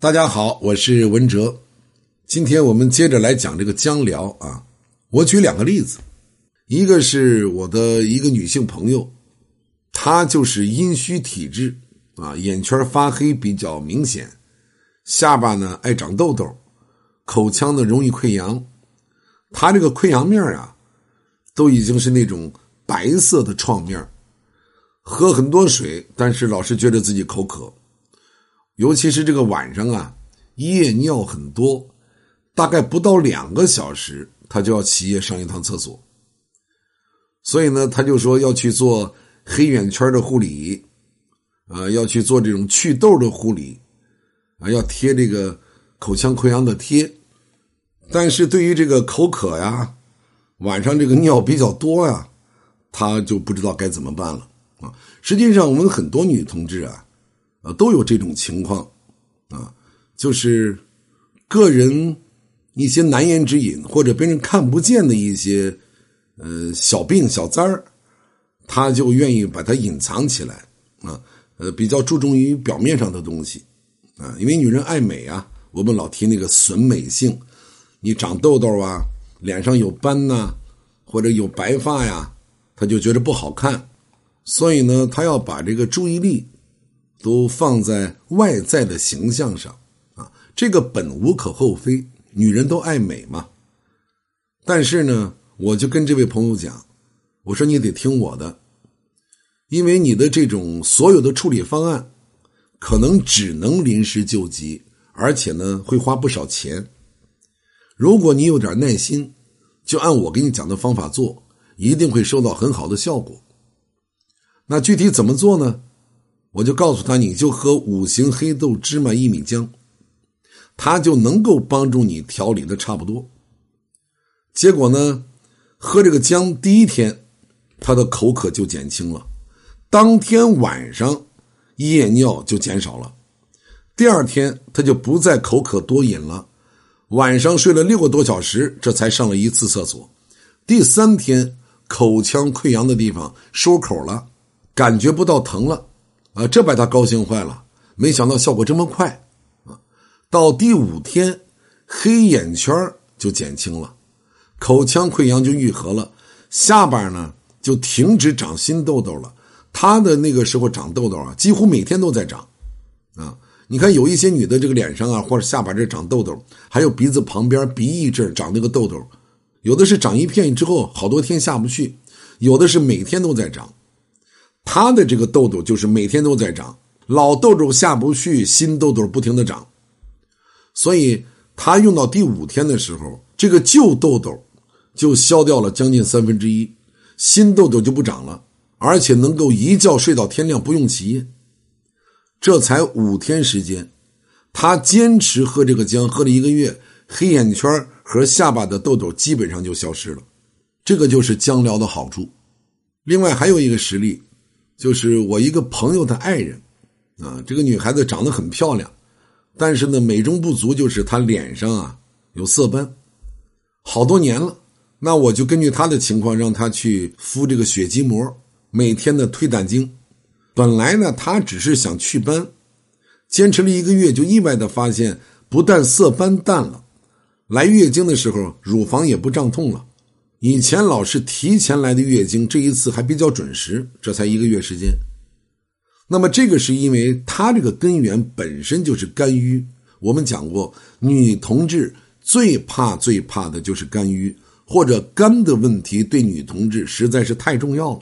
大家好，我是文哲。今天我们接着来讲这个姜疗啊。我举两个例子，一个是我的一个女性朋友，她就是阴虚体质啊，眼圈发黑比较明显，下巴呢爱长痘痘，口腔呢容易溃疡。她这个溃疡面啊，都已经是那种白色的创面，喝很多水，但是老是觉得自己口渴。尤其是这个晚上啊，夜尿很多，大概不到两个小时，他就要起夜上一趟厕所。所以呢，他就说要去做黑眼圈的护理，啊，要去做这种祛痘的护理，啊，要贴这个口腔溃疡的贴。但是对于这个口渴呀，晚上这个尿比较多呀，他就不知道该怎么办了啊。实际上，我们很多女同志啊。啊，都有这种情况，啊，就是个人一些难言之隐或者别人看不见的一些呃小病小灾儿，他就愿意把它隐藏起来啊，呃，比较注重于表面上的东西啊，因为女人爱美啊，我们老提那个损美性，你长痘痘啊，脸上有斑呐，或者有白发呀，她就觉得不好看，所以呢，她要把这个注意力。都放在外在的形象上啊，这个本无可厚非，女人都爱美嘛。但是呢，我就跟这位朋友讲，我说你得听我的，因为你的这种所有的处理方案，可能只能临时救急，而且呢会花不少钱。如果你有点耐心，就按我给你讲的方法做，一定会收到很好的效果。那具体怎么做呢？我就告诉他，你就喝五行黑豆芝麻薏米浆，他就能够帮助你调理的差不多。结果呢，喝这个姜第一天，他的口渴就减轻了，当天晚上夜尿就减少了，第二天他就不再口渴多饮了，晚上睡了六个多小时，这才上了一次厕所。第三天口腔溃疡的地方收口了，感觉不到疼了。啊，这把他高兴坏了，没想到效果这么快，啊，到第五天，黑眼圈就减轻了，口腔溃疡就愈合了，下巴呢就停止长新痘痘了。他的那个时候长痘痘啊，几乎每天都在长，啊，你看有一些女的这个脸上啊或者下巴这长痘痘，还有鼻子旁边鼻翼这长那个痘痘，有的是长一片之后好多天下不去，有的是每天都在长。他的这个痘痘就是每天都在长，老痘痘下不去，新痘痘不停的长，所以他用到第五天的时候，这个旧痘痘就消掉了将近三分之一，新痘痘就不长了，而且能够一觉睡到天亮，不用起夜。这才五天时间，他坚持喝这个姜，喝了一个月，黑眼圈和下巴的痘痘基本上就消失了。这个就是姜疗的好处。另外还有一个实例。就是我一个朋友的爱人，啊，这个女孩子长得很漂亮，但是呢，美中不足就是她脸上啊有色斑，好多年了。那我就根据她的情况，让她去敷这个血肌膜，每天的推胆经。本来呢，她只是想祛斑，坚持了一个月，就意外的发现，不但色斑淡了，来月经的时候乳房也不胀痛了。以前老是提前来的月经，这一次还比较准时，这才一个月时间。那么这个是因为她这个根源本身就是肝郁。我们讲过，女同志最怕最怕的就是肝郁，或者肝的问题对女同志实在是太重要了。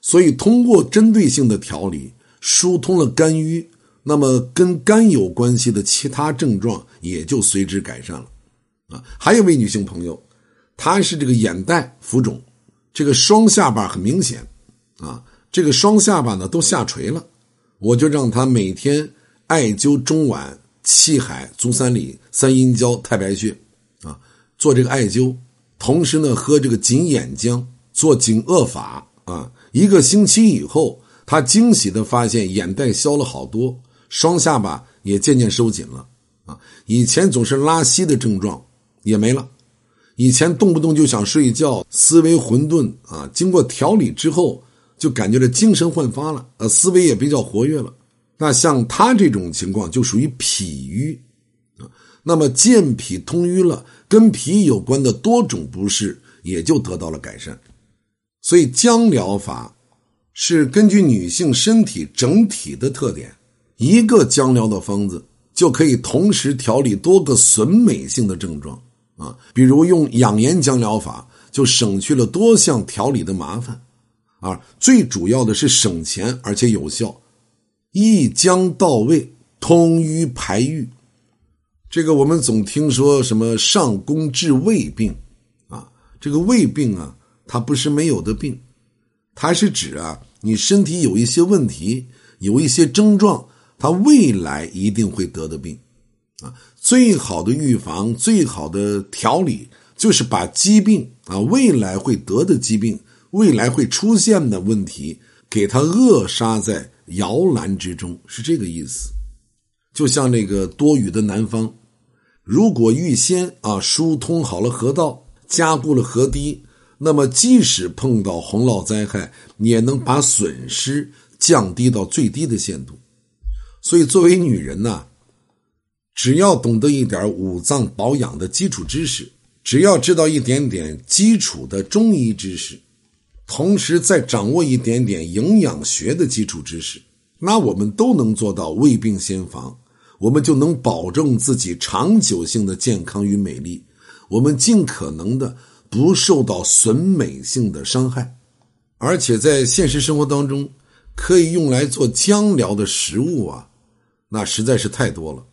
所以通过针对性的调理，疏通了肝郁，那么跟肝有关系的其他症状也就随之改善了。啊，还有位女性朋友。他是这个眼袋浮肿，这个双下巴很明显，啊，这个双下巴呢都下垂了，我就让他每天艾灸中脘、气海、足三里、三阴交、太白穴，啊，做这个艾灸，同时呢喝这个紧眼姜，做紧腭法，啊，一个星期以后，他惊喜的发现眼袋消了好多，双下巴也渐渐收紧了，啊，以前总是拉稀的症状也没了。以前动不动就想睡觉，思维混沌啊！经过调理之后，就感觉这精神焕发了，呃，思维也比较活跃了，那像他这种情况就属于脾瘀啊。那么健脾通瘀了，跟脾有关的多种不适也就得到了改善。所以姜疗法是根据女性身体整体的特点，一个姜疗的方子就可以同时调理多个损美性的症状啊。比如用养颜姜疗法，就省去了多项调理的麻烦，啊，最主要的是省钱而且有效。一姜到位，通瘀排瘀。这个我们总听说什么上工治胃病，啊，这个胃病啊，它不是没有的病，它是指啊，你身体有一些问题，有一些症状，它未来一定会得的病，啊，最好的预防，最好的调理，就是把疾病啊，未来会得的疾病，未来会出现的问题，给它扼杀在。摇篮之中是这个意思，就像那个多雨的南方，如果预先啊疏通好了河道，加固了河堤，那么即使碰到洪涝灾害，也能把损失降低到最低的限度。所以，作为女人呐，只要懂得一点五脏保养的基础知识，只要知道一点点基础的中医知识。同时，再掌握一点点营养学的基础知识，那我们都能做到未病先防，我们就能保证自己长久性的健康与美丽，我们尽可能的不受到损美性的伤害。而且在现实生活当中，可以用来做姜疗的食物啊，那实在是太多了！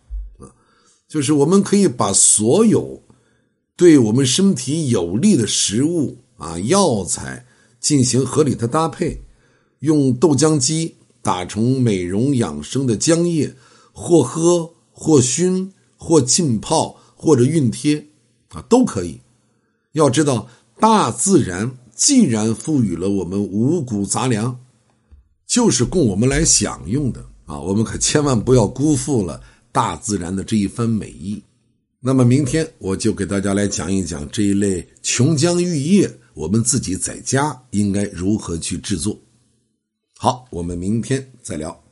就是我们可以把所有对我们身体有利的食物啊、药材。进行合理的搭配，用豆浆机打成美容养生的浆液，或喝或熏或浸泡或者熨贴，啊，都可以。要知道，大自然既然赋予了我们五谷杂粮，就是供我们来享用的啊，我们可千万不要辜负了大自然的这一番美意。那么明天我就给大家来讲一讲这一类琼浆玉液。我们自己在家应该如何去制作？好，我们明天再聊。